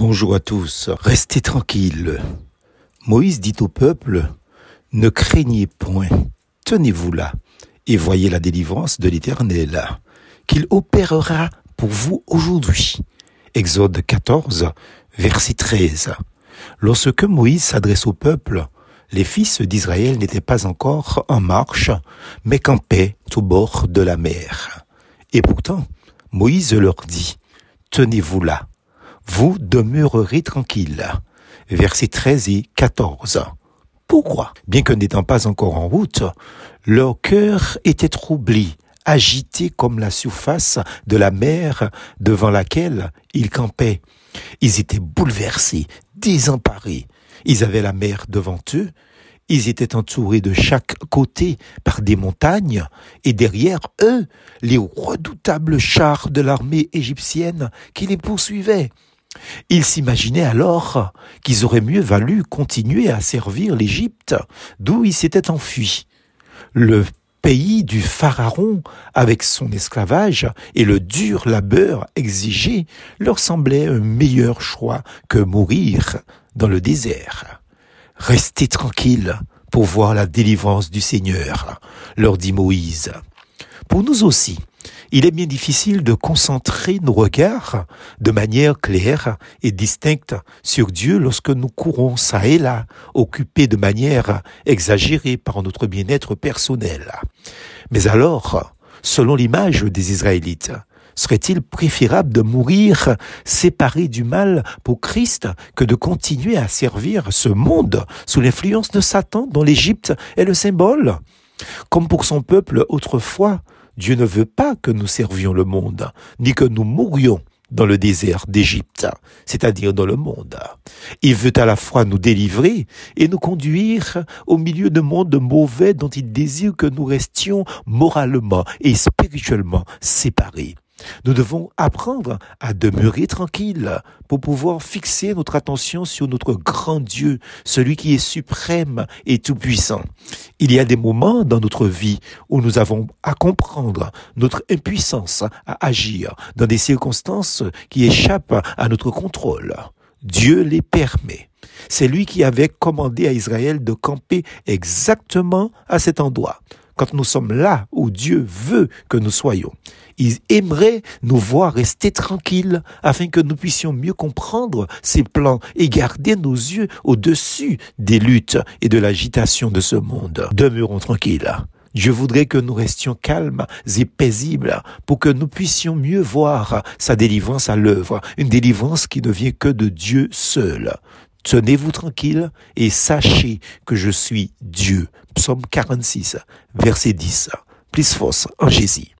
Bonjour à tous, restez tranquilles. Moïse dit au peuple, ne craignez point, tenez-vous là, et voyez la délivrance de l'Éternel, qu'il opérera pour vous aujourd'hui. Exode 14, verset 13. Lorsque Moïse s'adresse au peuple, les fils d'Israël n'étaient pas encore en marche, mais campaient au bord de la mer. Et pourtant, Moïse leur dit, tenez-vous là, vous demeurerez tranquille. Versets 13 et 14. Pourquoi? Bien que n'étant pas encore en route, leur cœur était troublé, agité comme la surface de la mer devant laquelle ils campaient. Ils étaient bouleversés, désemparés. Ils avaient la mer devant eux, ils étaient entourés de chaque côté par des montagnes, et derrière eux, les redoutables chars de l'armée égyptienne qui les poursuivaient. Ils s'imaginaient alors qu'ils auraient mieux valu continuer à servir l'Égypte, d'où ils s'étaient enfuis. Le pays du Pharaon, avec son esclavage et le dur labeur exigé, leur semblait un meilleur choix que mourir dans le désert. Restez tranquilles pour voir la délivrance du Seigneur, leur dit Moïse. Pour nous aussi, il est bien difficile de concentrer nos regards de manière claire et distincte sur Dieu lorsque nous courons ça et là, occupés de manière exagérée par notre bien-être personnel. Mais alors, selon l'image des Israélites, Serait-il préférable de mourir séparé du mal pour Christ que de continuer à servir ce monde sous l'influence de Satan dont l'Égypte est le symbole? Comme pour son peuple autrefois, Dieu ne veut pas que nous servions le monde, ni que nous mourions dans le désert d'Égypte, c'est-à-dire dans le monde. Il veut à la fois nous délivrer et nous conduire au milieu de monde mauvais dont il désire que nous restions moralement et spirituellement séparés. Nous devons apprendre à demeurer tranquilles pour pouvoir fixer notre attention sur notre grand Dieu, celui qui est suprême et tout-puissant. Il y a des moments dans notre vie où nous avons à comprendre notre impuissance à agir dans des circonstances qui échappent à notre contrôle. Dieu les permet. C'est lui qui avait commandé à Israël de camper exactement à cet endroit quand nous sommes là où Dieu veut que nous soyons. Il aimerait nous voir rester tranquilles afin que nous puissions mieux comprendre ses plans et garder nos yeux au-dessus des luttes et de l'agitation de ce monde. Demeurons tranquilles. Je voudrais que nous restions calmes et paisibles pour que nous puissions mieux voir sa délivrance à l'œuvre, une délivrance qui ne vient que de Dieu seul. Tenez-vous tranquille et sachez que je suis Dieu. Psaume 46, verset 10. Plus force en Jésus.